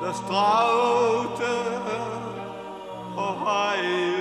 das traute Ohio.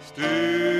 Still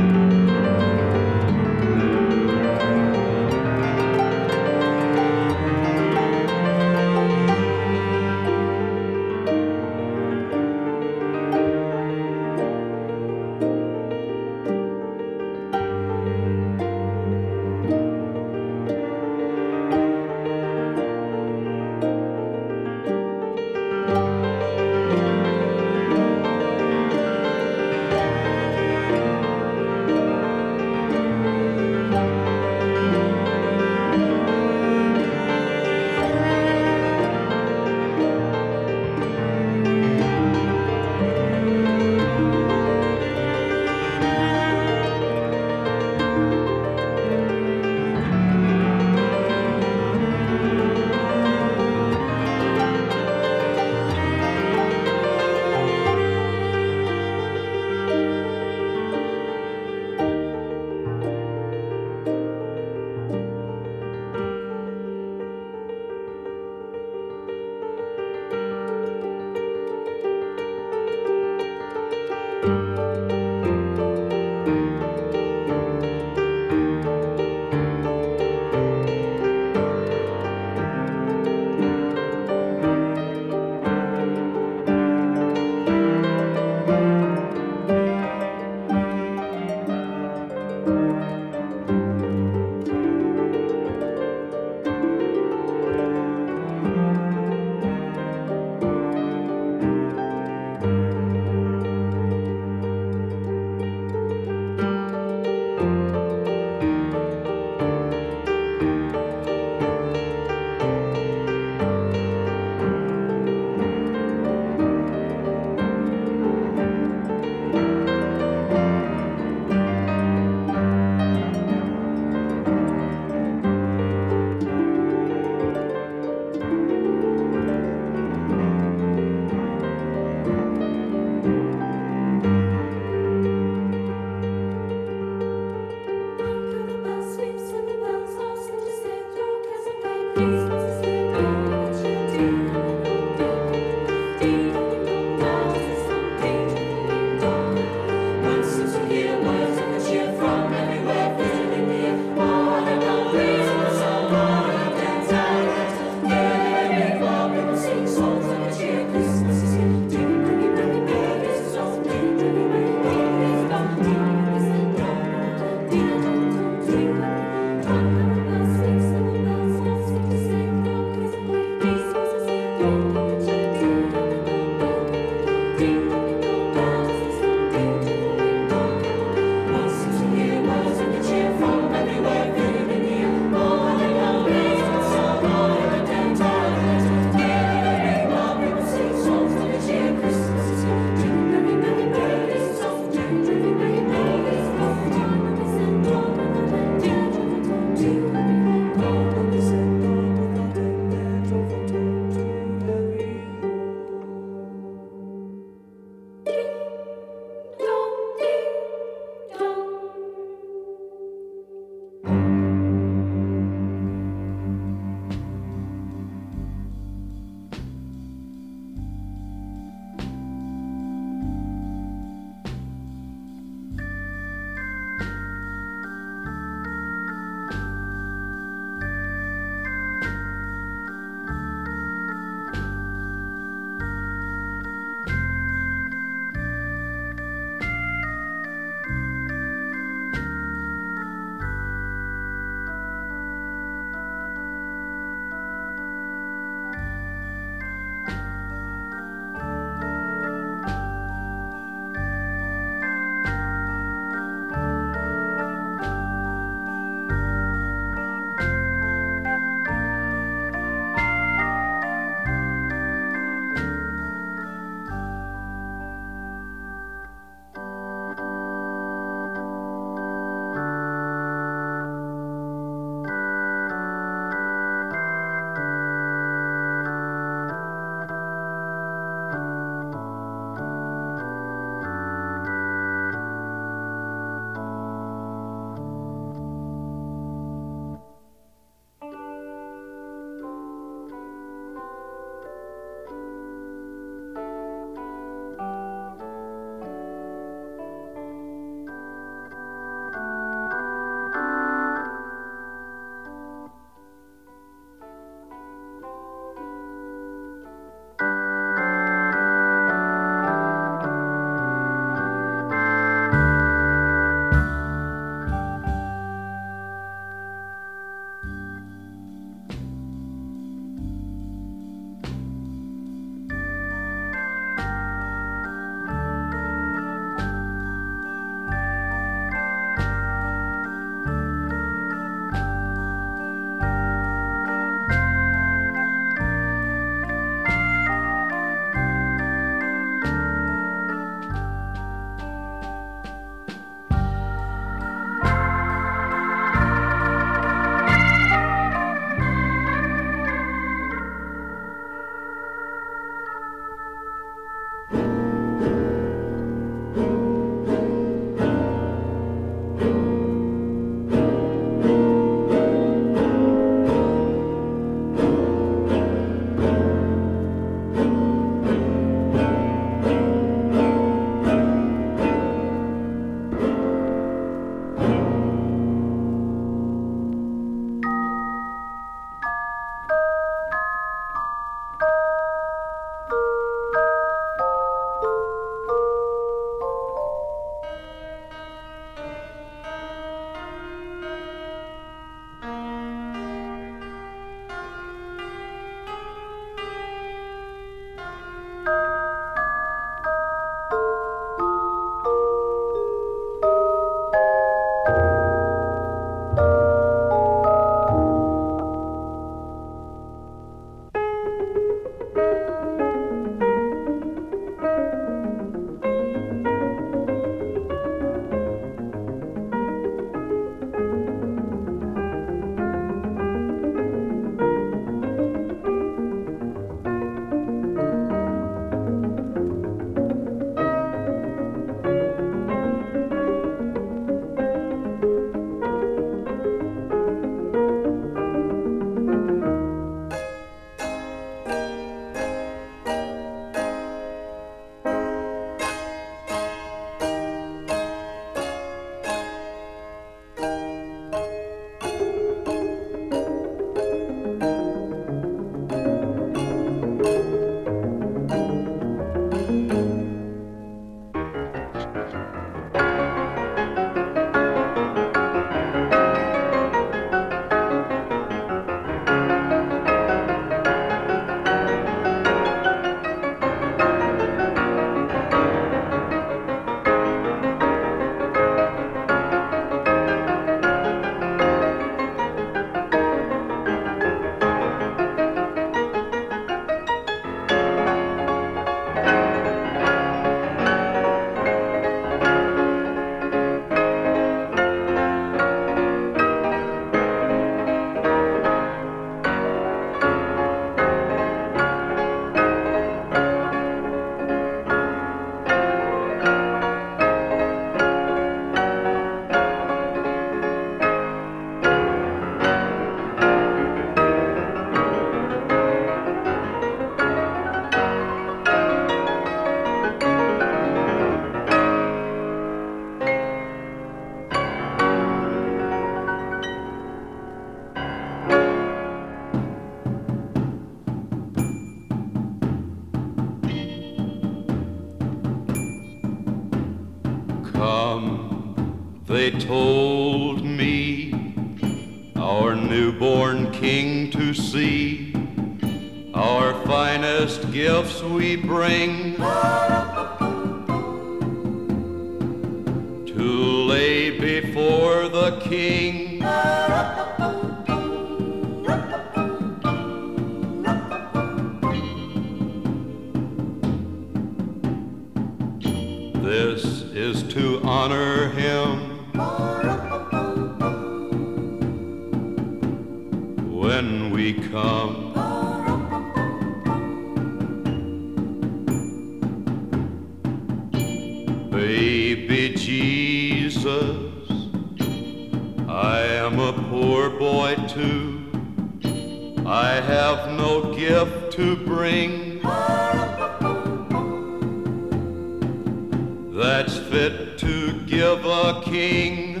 give a king.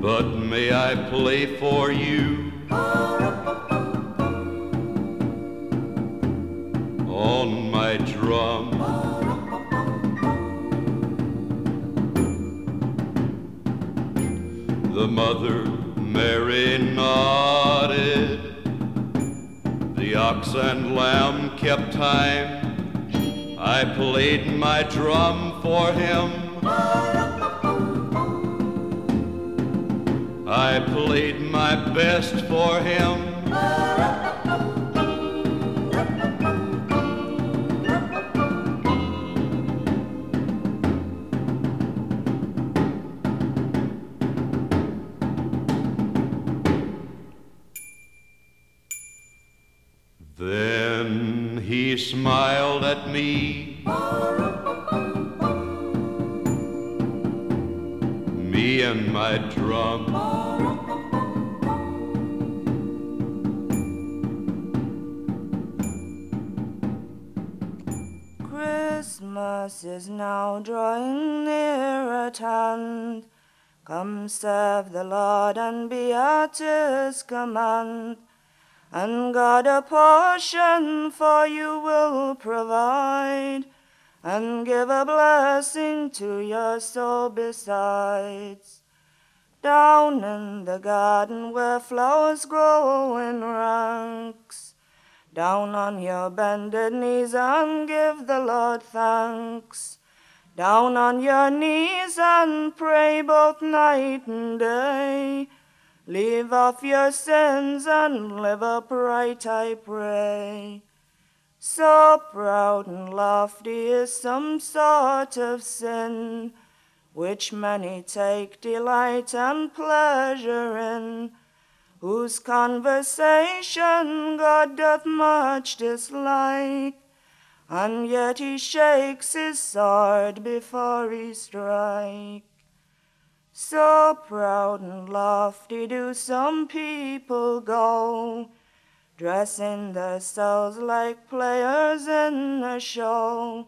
But may I play for you on my drum? The mother Mary. Ox and lamb kept time. I played my drum for him. I played my best for him. Serve the Lord and be at his command. And God a portion for you will provide, and give a blessing to your soul besides. Down in the garden where flowers grow in ranks, down on your bended knees and give the Lord thanks. Down on your knees and pray both night and day. Leave off your sins and live upright, I pray. So proud and lofty is some sort of sin, which many take delight and pleasure in, whose conversation God doth much dislike, and yet he shakes his sword before he strike. So proud and lofty do some people go, dressing themselves like players in a show.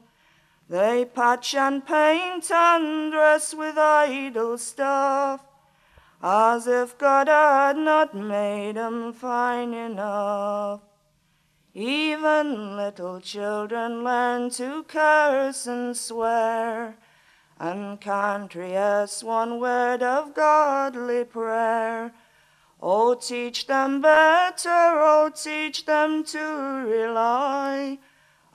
They patch and paint and dress with idle stuff, as if God had not made 'em fine enough. Even little children learn to curse and swear rehearse one word of godly prayer. Oh, teach them better, oh, teach them to rely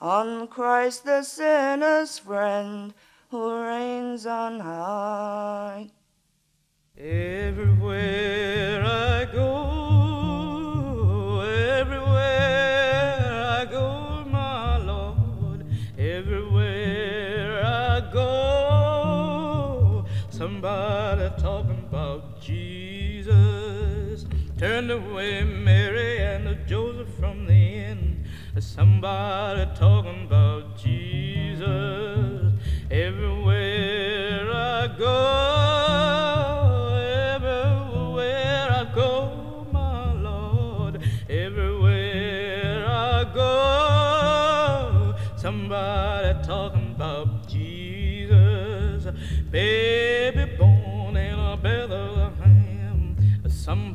on Christ the sinner's friend who reigns on high. Everywhere I go, somebody talking about Jesus. Turned away Mary and Joseph from the inn. Somebody talking about Jesus. Everywhere I go,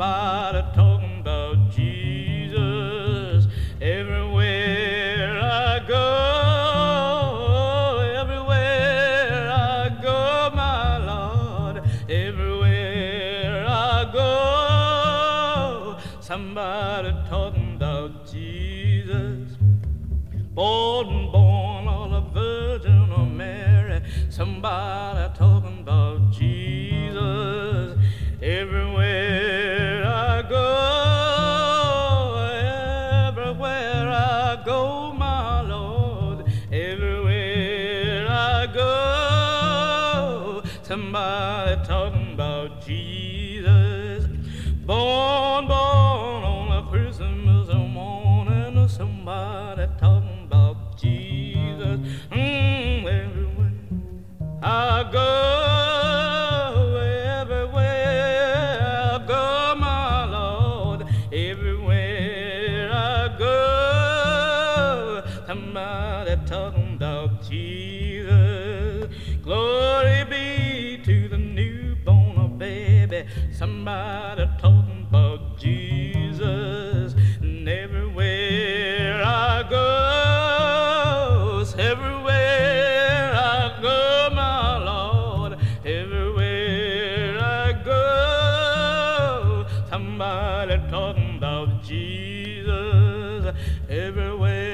Somebody Jesus. Everywhere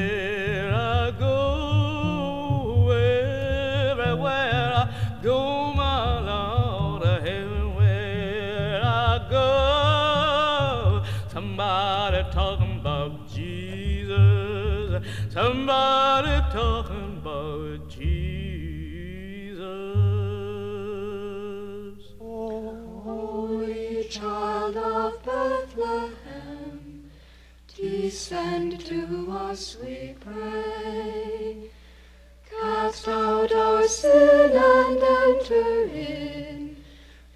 descend to us, we pray. Cast out our sin and enter in.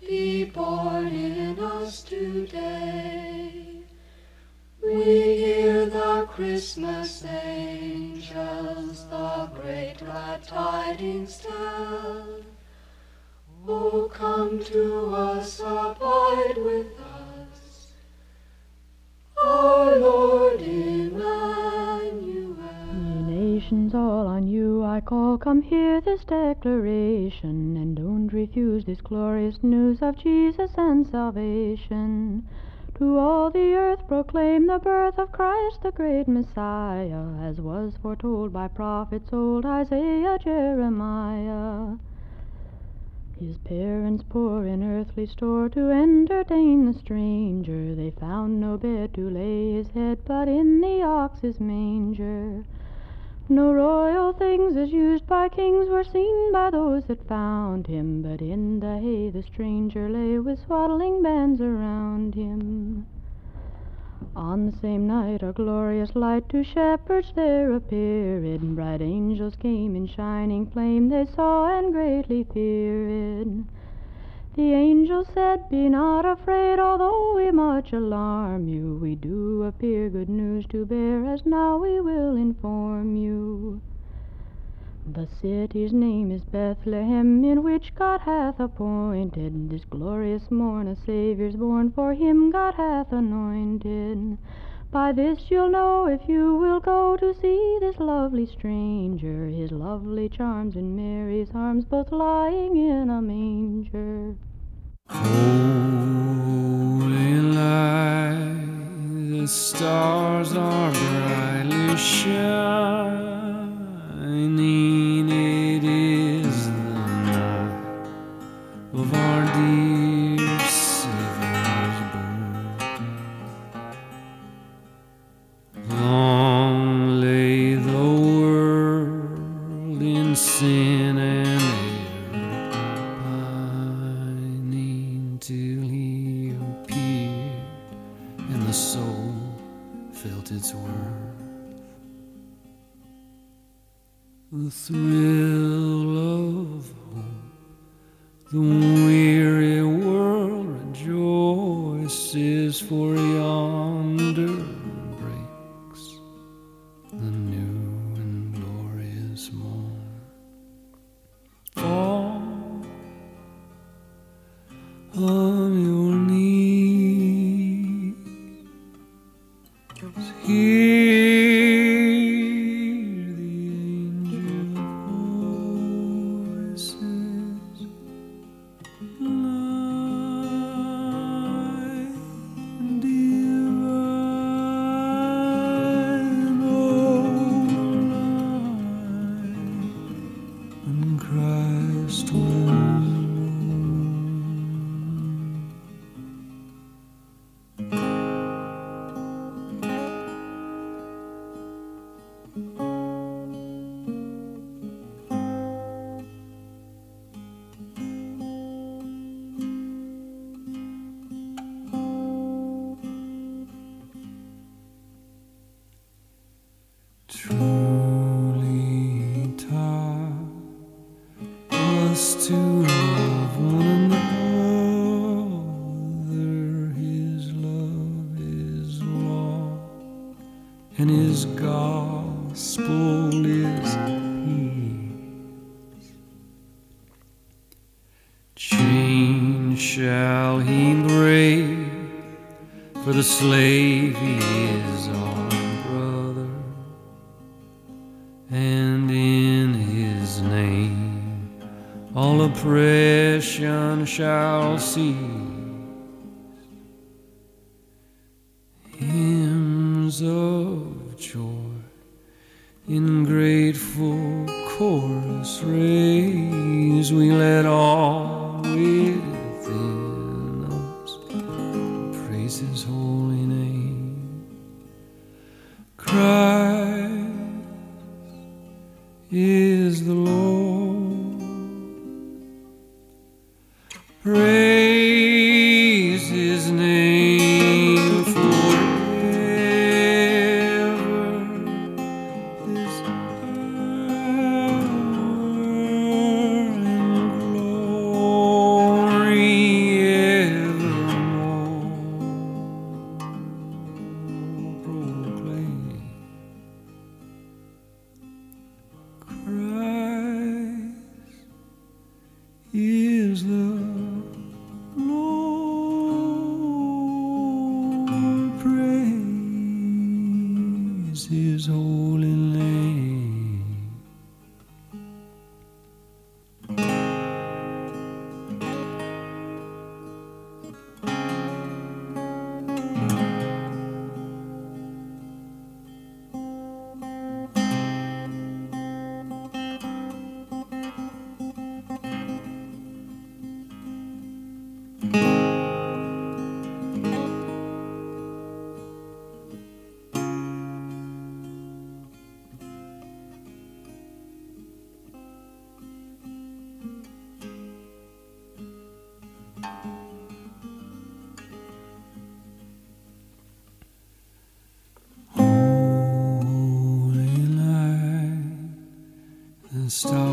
Be born in us today. We hear the Christmas angels the great glad tidings tell. Oh, come to us, abide with us, our Lord Emmanuel. Nations all on you I call, come hear this declaration, and don't refuse this glorious news of Jesus and salvation. To all the earth proclaim the birth of Christ, the great Messiah, as was foretold by prophets old Isaiah, Jeremiah. His parents poor in earthly store to entertain the stranger. They found no bed to lay his head, but in the ox's manger. No royal things as used by kings were seen by those that found him, but in the hay the stranger lay with swaddling bands around him. On the same night a glorious light to shepherds there appeared. And bright angels came in shining flame, they saw and greatly feared. The angel said, Be not afraid, although we much alarm you. We do appear good news to bear, as now we will inform you. The city's name is Bethlehem, in which God hath appointed this glorious morn a Saviour's born, for him God hath anointed. By this you'll know if you will go to see this lovely stranger, his lovely charms in Mary's arms, both lying in a manger. Holy light, the stars are brightly shining. It is the night of our dear for stars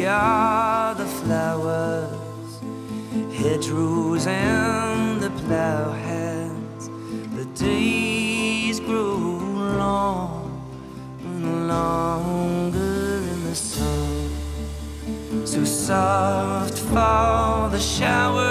We are the flowers, hedgerows and the ploughheads. The days grow long and longer in the sun. So soft fall the showers.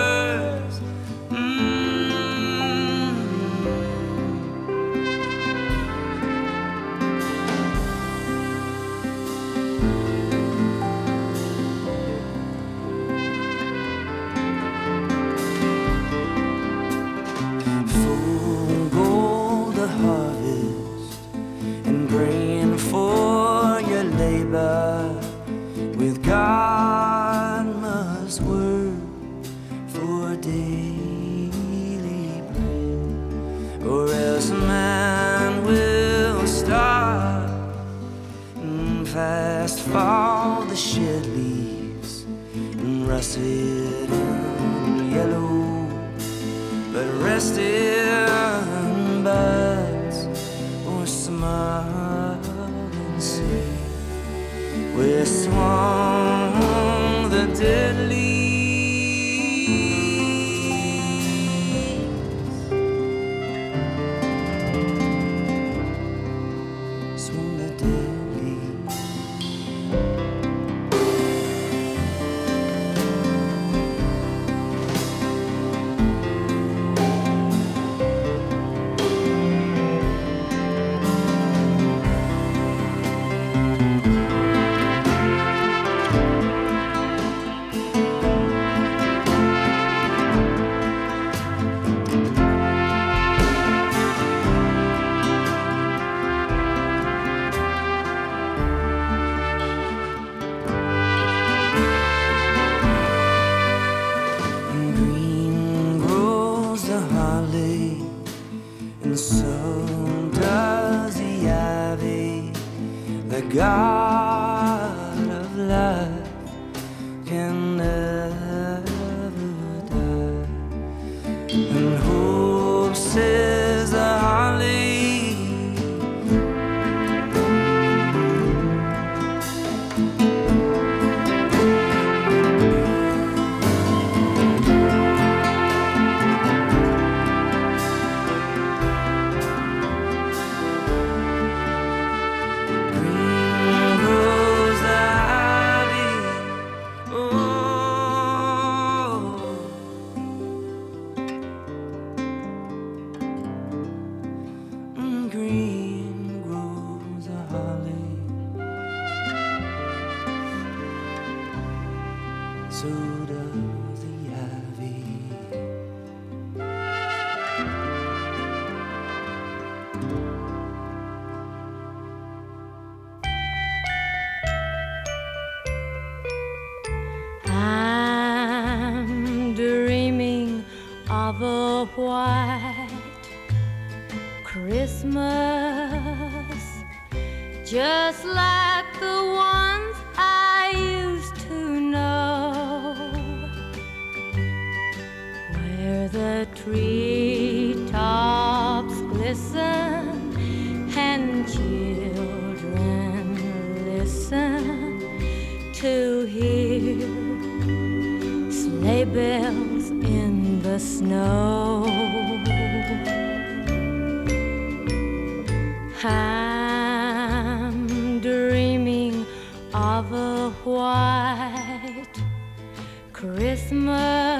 bells in the snow. I'm dreaming of a white Christmas.